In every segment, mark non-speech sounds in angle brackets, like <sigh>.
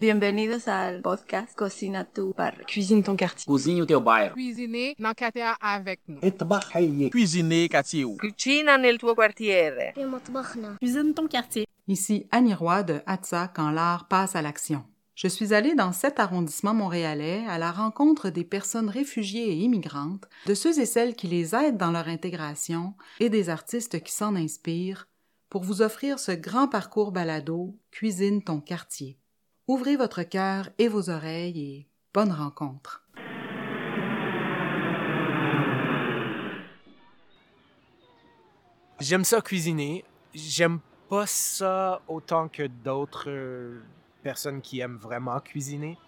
Bienvenidos al podcast Cocina tu Barrio. Cuisine ton quartier. Cozinhe o teu bairro. Cuisiner quartier avec nous. Cuisiner quartier. Cucina nel tuo quartiere. Cuisine ton quartier. Ici Annie Roy de Hatsa quand l'art passe à l'action. Je suis allée dans cet arrondissement montréalais à la rencontre des personnes réfugiées et immigrantes, de ceux et celles qui les aident dans leur intégration et des artistes qui s'en inspirent pour vous offrir ce grand parcours balado Cuisine ton quartier. Ouvrez votre cœur et vos oreilles et bonne rencontre. J'aime ça cuisiner. J'aime pas ça autant que d'autres euh, personnes qui aiment vraiment cuisiner.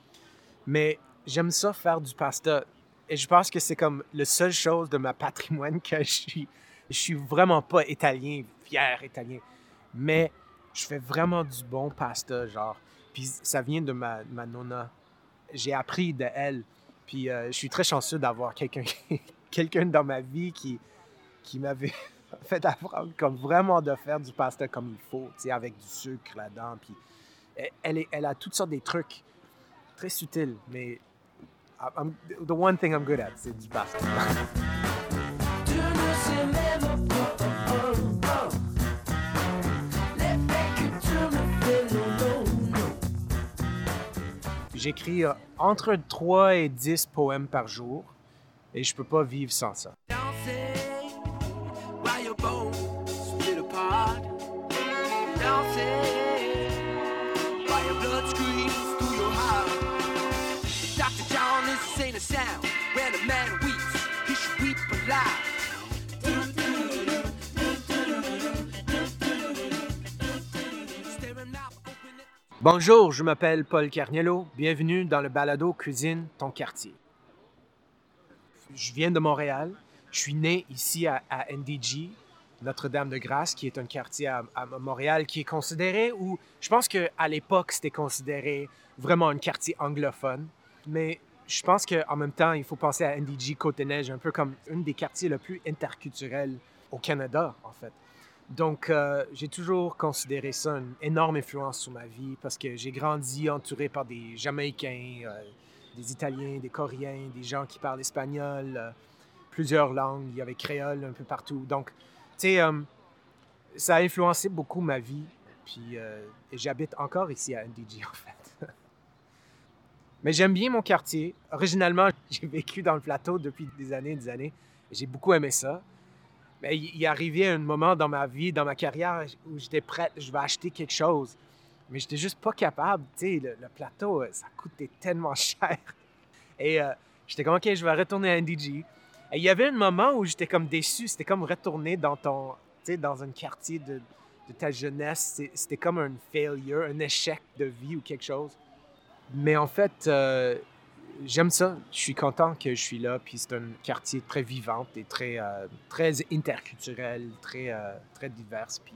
Mais j'aime ça faire du pasta. Et je pense que c'est comme la seule chose de ma patrimoine que je suis. Je suis vraiment pas italien, fier italien. Mais je fais vraiment du bon pasta, genre. Puis ça vient de ma, ma nonna. J'ai appris de elle. Puis euh, je suis très chanceux d'avoir quelqu'un <laughs> dans ma vie qui, qui m'avait <laughs> fait apprendre comme vraiment de faire du pasta comme il faut, avec du sucre là-dedans. Puis elle, est, elle a toutes sortes de trucs très subtils, mais the one thing I'm good at, c'est du pasta. <laughs> J'écris euh, entre 3 et 10 poèmes par jour et je peux pas vivre sans ça. Bonjour, je m'appelle Paul Carniello. Bienvenue dans le balado Cuisine ton quartier. Je viens de Montréal. Je suis né ici à, NDG, Notre-Dame-de-Grâce, qui est un quartier à, Montréal qui est considéré, ou je pense qu'à l'époque, c'était considéré vraiment un quartier anglophone. Mais je pense qu'en même temps, il faut penser à NDG Côte-des-Neiges, un peu comme un des quartiers les plus interculturels au Canada, en fait. Donc, euh, j'ai toujours considéré ça une énorme influence sur ma vie parce que j'ai grandi entouré par des Jamaïcains, euh, des Italiens, des Coréens, des gens qui parlent espagnol, euh, plusieurs langues. Il y avait créole un peu partout. Donc, tu sais, ça a influencé beaucoup ma vie. Puis, j'habite encore ici à NDG, en fait. <laughs> Mais j'aime bien mon quartier. Originalement, <laughs> j'ai vécu dans le plateau depuis des années et des années. J'ai beaucoup aimé ça. Mais il il arrivé un moment dans ma vie, dans ma carrière, où j'étais prêt, je vais acheter quelque chose. Mais j'étais juste pas capable. Tu sais, le, plateau, euh, ça coûtait tellement <laughs> cher. Et euh, j'étais comme, OK, je vais retourner à NDG. Et il y avait un moment où j'étais comme déçu. C'était comme retourner dans ton, tu sais, dans un quartier de, ta jeunesse. C'était comme un failure, un échec de vie ou quelque chose. Mais en fait, euh, j'aime ça. Je suis content que je suis là. Puis c'est un quartier très vivant et très, euh, très interculturel, très, euh, très divers. Puis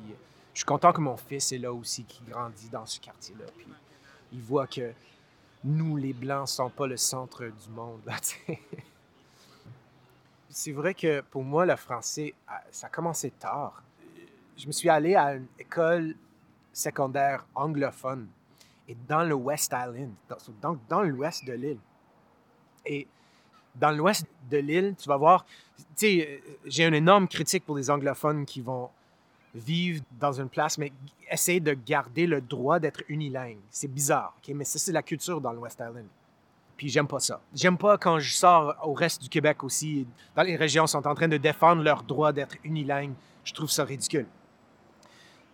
je suis content que mon fils est là aussi, qui grandit dans ce quartier-là. Puis il voit que nous, les Blancs, sommes pas le centre du monde. <laughs> c'est vrai que pour moi, le français, ah, ça a commencé tard. Je me suis allé à une école secondaire anglophone et dans le West Island, dans- donc dans l'ouest de l'île. Et dans l'ouest de l'île, tu vas voir, tu sais, euh, j'ai une énorme critique pour les anglophones qui vont vivre dans une place, mais essayer de garder le droit d'être unilingue. C'est bizarre, ok? mais ça, c'est la culture dans le West Island. Puis j'aime pas ça. J'aime pas quand je sors au reste du Québec aussi, dans les régions, sont en train de défendre leur droit d'être unilingue. Je trouve ça ridicule.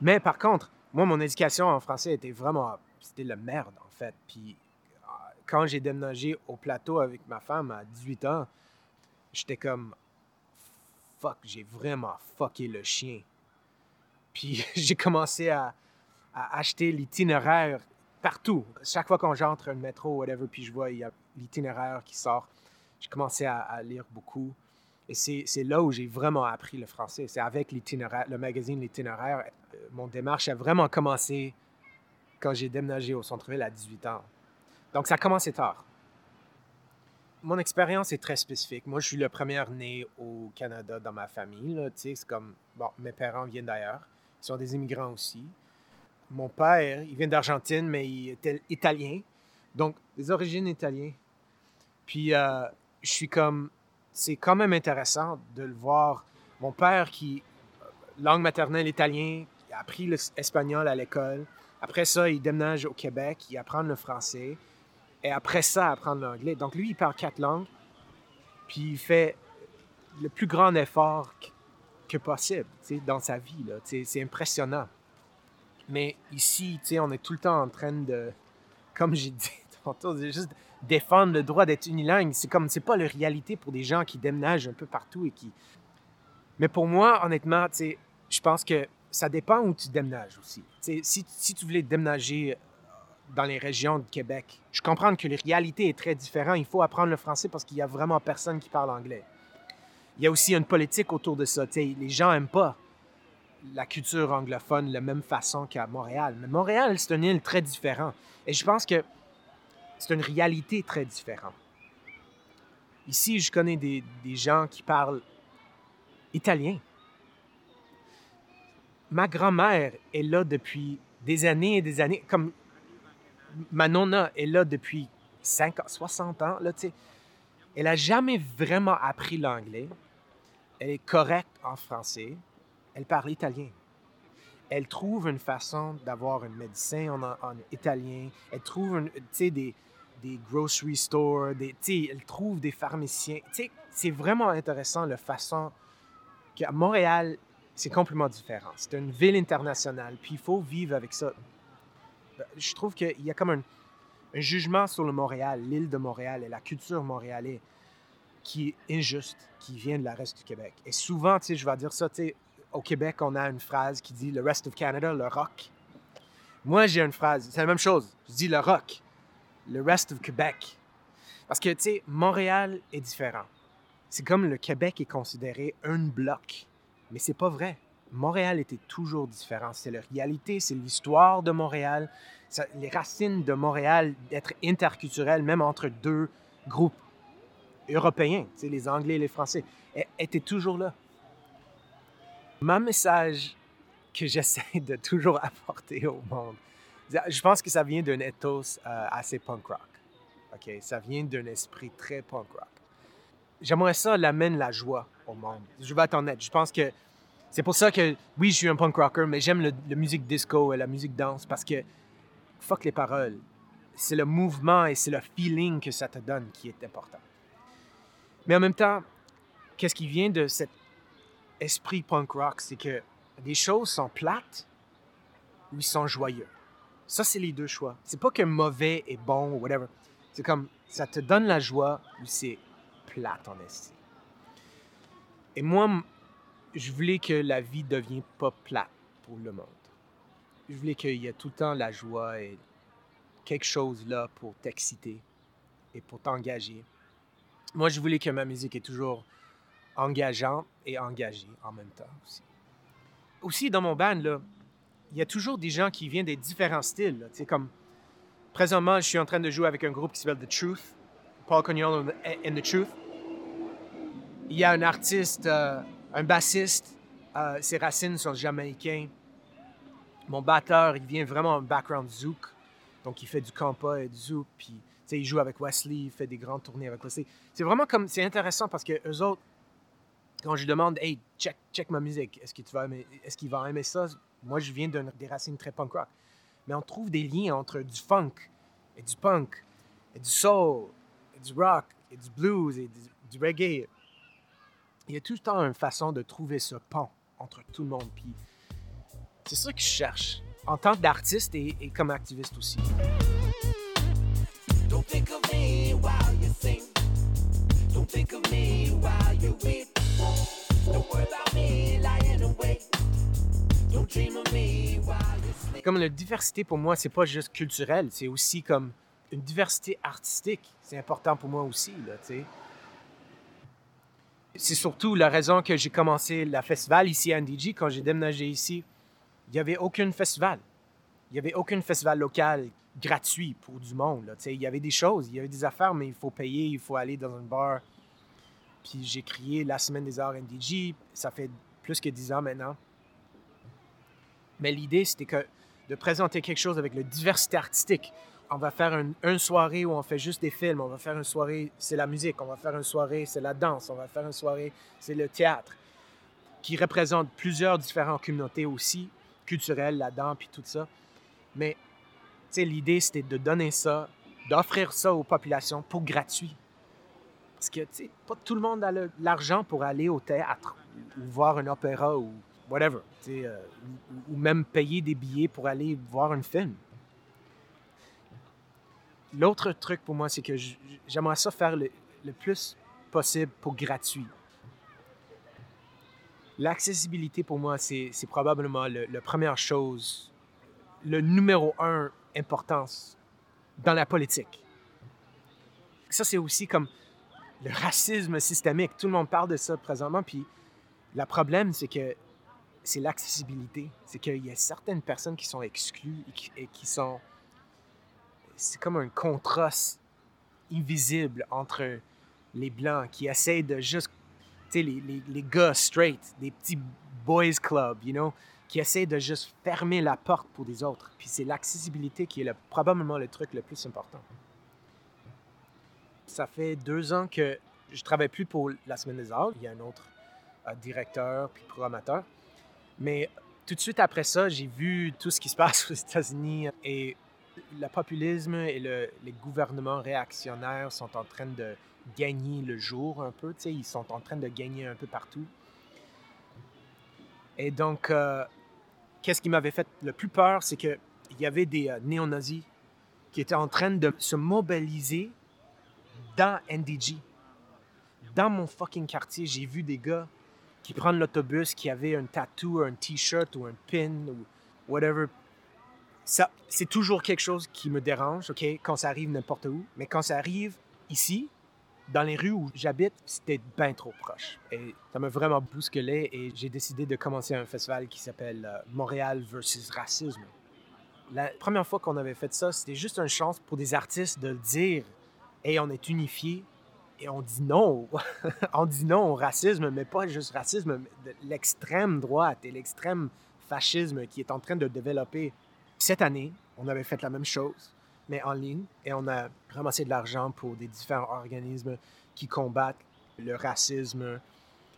Mais par contre, moi, mon éducation en français était vraiment, c'était la merde en fait. Puis quand j'ai déménagé au plateau avec ma femme à 18 ans, j'étais comme, fuck, j'ai vraiment fucké le chien. Puis <laughs> j'ai commencé à, acheter l'itinéraire partout. Chaque fois qu'on j'entre un métro, whatever, puis je vois, il y a l'itinéraire qui sort. J'ai commencé à, à lire beaucoup. Et c'est c'est là où j'ai vraiment appris le français. C'est avec l'itinéraire, le magazine L'itinéraire. Euh, Mon démarche a vraiment commencé quand j'ai déménagé au centre-ville à 18 ans. Donc ça a commencé tard. Mon expérience est très spécifique. Moi, je suis le premier né au Canada dans ma famille. c'est comme, bon, mes parents viennent d'ailleurs. Ils sont des immigrants aussi. mon père, il vient d'Argentine, mais il était italien. Donc, des origines italiennes. Puis, euh, je suis comme. C'est quand même intéressant de le voir. Mon père, qui. euh, Langue maternelle italien, a appris l'espagnol à l'école. Après ça, il déménage au Québec, il apprend le français. Et après ça, apprendre l'anglais. Donc, lui, il parle quatre langues. Puis, il fait le plus grand effort que, possible dans sa vie. C'est impressionnant. Mais ici, on est tout le temps en train de, comme j'ai dit <laughs> juste défendre le droit d'être unilingue. C'est comme, c'est pas la réalité pour des gens qui déménagent un peu partout et qui. Mais pour moi, honnêtement, je pense que ça dépend où tu déménages aussi. Si, si tu voulais déménager dans les régions de Québec, je comprends que la réalité est très différente. Il faut apprendre le français parce qu'il y a vraiment personne qui parle anglais. Il y a aussi une politique autour de ça. Les gens n'aiment pas la culture anglophone de la même façon qu'à Montréal. Mais Montréal, c'est une île très différente. Et je pense que c'est une réalité très différente. Ici, je connais des, des gens qui parlent italien. Ma grand-mère est là depuis des années et des années. Comme ma nonna est là depuis 50, 60 ans. Elle n'a jamais vraiment appris l'anglais. Elle est correcte en français. Elle parle italien. Elle trouve une façon d'avoir un médecin en, en italien. Elle trouve des, des grocery stores. Elle trouve des pharmaciens. C'est vraiment intéressant la façon qu'à Montréal, c'est complètement différent. C'est une ville internationale, puis il faut vivre avec ça. Je trouve qu'il y a comme un, jugement sur le Montréal, l'île de Montréal et la culture montréalaise qui est injuste, qui vient de la reste du Québec. Et souvent, tu sais, je vais dire ça, au Québec, on a une phrase qui dit le rest of Canada, le rock. Moi, j'ai une phrase, c'est la même chose. Je dis le rock, le rest of Québec. Parce que, tu sais, Montréal est différent. C'est comme le Québec est considéré un bloc. Mais c'est pas vrai. Montréal était toujours différent. C'est la réalité, c'est l'histoire de Montréal, les racines de Montréal d'être interculturel, même entre deux groupes européens, les Anglais et les Français, é- étaient toujours là. Ma message que <laughs> j'essaie de toujours apporter au monde, je pense que ça vient d'un ethos euh, assez punk rock. Ça vient d'un esprit très punk rock. J'aimerais ça l'amène la joie au monde. Je vais être honnête. Je pense que c'est pour ça que, oui, je suis un punk rocker, mais j'aime la musique disco et la musique danse parce que, fuck les paroles. C'est le mouvement et c'est le feeling que ça te donne qui est important. Mais en même temps, qu'est-ce qui vient de cet esprit punk rock, c'est que des choses sont plates ou sont joyeux. Ça, c'est les deux choix. C'est pas que mauvais est bon ou whatever. C'est comme ça te donne la joie ou c'est plate en estime. Et moi, je voulais que la vie devienne pas plate pour le monde. Je voulais qu'il y ait tout le temps la joie et quelque chose là pour t'exciter et pour t'engager. Moi, je voulais que ma musique est toujours engageante et engagée en même temps aussi. Aussi, dans mon band, là, il y a toujours des gens qui viennent des différents styles. Tu comme présentement, je suis en train de jouer avec un groupe qui s'appelle The Truth, Paul Cognolo and The Truth. Il y a un artiste, euh, un bassiste, euh, ses racines sont jamaïcains. Mon batteur, il vient vraiment d'un background zouk, donc il fait du compas et du zouk, puis il joue avec Wesley, il fait des grandes tournées avec Wesley. C'est vraiment comme, c'est intéressant parce que eux autres, quand je demande, hey, check, check ma musique, est-ce aimer, qu'il va aimer ça? Moi, je viens des racines très punk rock. Mais on trouve des liens entre du funk et du punk, et du soul, et du rock, et du blues, et du reggae. Il y a tout le temps une façon de trouver ce pont entre tout le monde. Puis c'est ça que je cherche, en tant qu'artiste et, et comme activiste aussi. Comme la diversité pour moi, c'est pas juste culturel, c'est aussi comme une diversité artistique. C'est important pour moi aussi, là, tu sais. C'est surtout la raison que j'ai commencé la festival ici à NDG. Quand j'ai déménagé ici, il n'y avait aucun festival. Il n'y avait aucun festival local gratuit pour du monde. Il y avait des choses, il y avait des affaires, mais il faut payer, il faut aller dans un bar. Puis j'ai créé la Semaine des Arts NDG. Ça fait plus que 10 ans maintenant. Mais l'idée, c'était que de présenter quelque chose avec la diversité artistique. On va faire une, soirée où on fait juste des films, on va faire une soirée, c'est la musique, on va faire une soirée, c'est la danse, on va faire une soirée, c'est le théâtre, qui représente plusieurs différentes communautés aussi, culturelles là-dedans, puis tout ça. Mais, tu sais, l'idée, c'était de donner ça, d'offrir ça aux populations pour gratuit. Parce que, tu sais, pas tout le monde a l'argent pour aller au théâtre ou voir un opéra ou whatever, tu sais, euh, ou même payer des billets pour aller voir un film. L'autre truc pour moi, c'est que j'aimerais ça faire le, plus possible pour gratuit. L'accessibilité pour moi, c'est probablement le- la première chose, le numéro un importance dans la politique. Ça, c'est aussi comme le racisme systémique. Tout le monde parle de ça présentement, puis le problème, c'est que c'est l'accessibilité. C'est qu'il y a certaines personnes qui sont exclues et qui sont... C'est comme un contraste invisible entre les Blancs qui essayent de juste... Tu sais, les, les, les gars straight, des petits boys clubs, you know, qui essayent de juste fermer la porte pour des autres. Puis c'est l'accessibilité qui est le- probablement le truc le plus important. Ça fait deux ans que je travaille plus pour la Semaine des Arts. Il y a un autre euh, directeur puis programmateur. Mais tout de suite après ça, j'ai vu tout ce qui se passe <laughs> aux États-Unis et le populisme et le- les gouvernements réactionnaires sont en train de gagner le jour un peu. tu sais, Ils sont en train de gagner un peu partout. Et donc, euh, qu'est-ce qui m'avait fait le plus peur, c'est qu'il y avait des euh, néo-nazis qui étaient en train de se mobiliser dans NDG. Dans mon fucking quartier, j'ai vu des gars qui prennent l'autobus, qui avaient un tattoo, un t-shirt ou un pin ou whatever. Ça, c'est toujours quelque chose qui me dérange, OK, quand ça arrive n'importe où. Mais quand ça arrive ici, dans les rues où j'habite, c'était bien trop proche. Et ça m'a vraiment bousculé et j'ai décidé de commencer un festival qui s'appelle euh, Montréal versus Racisme. La première fois qu'on avait fait ça, c'était juste une chance pour des artistes de le dire. Et on est unifiés et on dit non. <laughs> on dit non au racisme, mais pas juste racisme, l'extrême droite et l'extrême fascisme qui est en train de développer. Cette année, on avait fait la même chose, mais en ligne, et on a ramassé de l'argent pour des différents organismes qui combattent le racisme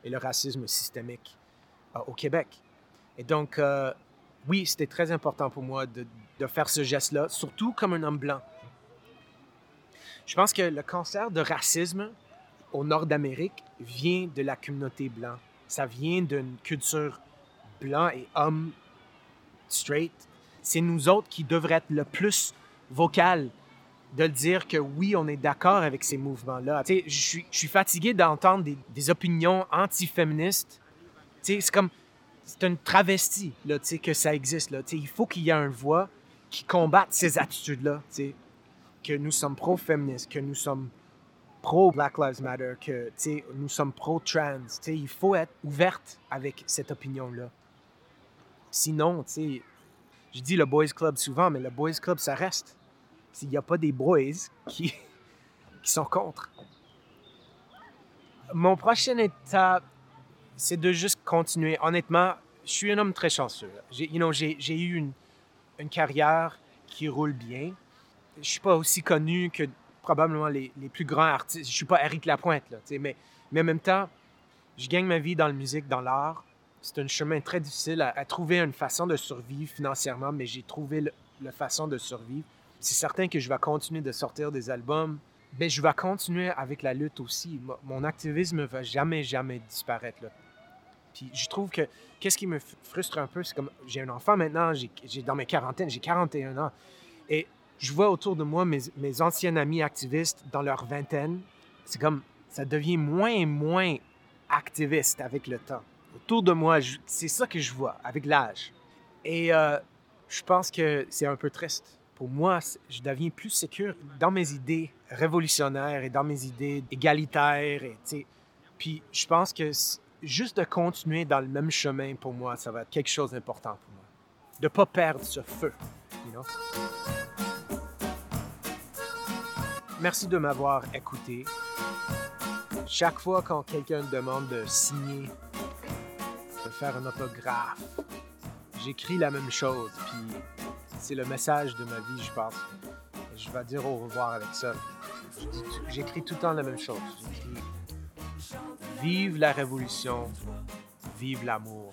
et le racisme systémique euh, au Québec. Et donc, euh, oui, c'était très important pour moi de, faire ce geste-là, surtout comme un homme blanc. Je pense que le cancer de racisme au nord d'Amérique vient de la communauté blanche. Ça vient d'une culture blanc et homme straight. C'est nous autres qui devraient être le plus vocal de le dire que oui, on est d'accord avec ces mouvements-là. Je suis- fatigué d'entendre des, opinions anti-féministes. C'est comme, c'est une travestie, là, que ça existe, là. Il faut qu'il y ait une voix qui combatte ces attitudes-là. Que nous sommes pro-féministes, que nous sommes pro-Black Lives Matter, que, nous sommes pro-trans. Il faut être ouverte avec cette opinion-là. Sinon, tu sais, je dis le Boys Club souvent, mais le Boys Club, ça reste. S'il n'y a pas des boys qui, <laughs> qui sont contre. Mon prochaine étape, c'est de juste continuer. Honnêtement, je suis un homme très chanceux. J'ai you know, eu une, une carrière qui roule bien. Je suis pas aussi connu que probablement les, les plus grands artistes. Je suis pas Eric Lapointe, là, mais, mais en même temps, je gagne ma vie dans la musique, dans l'art. C'est un chemin très difficile à, trouver une façon de survivre financièrement, mais j'ai trouvé la façon de survivre. C'est certain que je vais continuer de sortir des albums, mais je vais continuer avec la lutte aussi. Mo- Mon activisme ne va jamais, jamais disparaître. Là. Puis je trouve que qu'est-ce qui me frustre un peu, c'est comme j'ai un enfant maintenant, j'ai- dans mes quarantaines, j'ai 41 ans, et je vois autour de moi mes, mes anciens amis activistes dans leur vingtaine. C'est comme ça devient moins et moins activiste avec le temps. Autour de moi, c'est ça que je vois avec l'âge. Et euh, je pense que c'est un peu triste. Pour moi, je deviens plus sécure dans mes idées révolutionnaires et dans mes idées égalitaires. Et, puis je pense que juste de continuer dans le même chemin, pour moi, ça va être quelque chose d'important pour moi. De ne pas perdre ce feu. Merci de m'avoir écouté. Chaque fois quand quelqu'un demande de signer, faire un autographe, j'écris la même chose. Puis C'est le message de ma vie, je pense. Je vais dire au revoir avec ça. J'écris tout le temps la même chose. J'écris Vive la révolution, vive l'amour.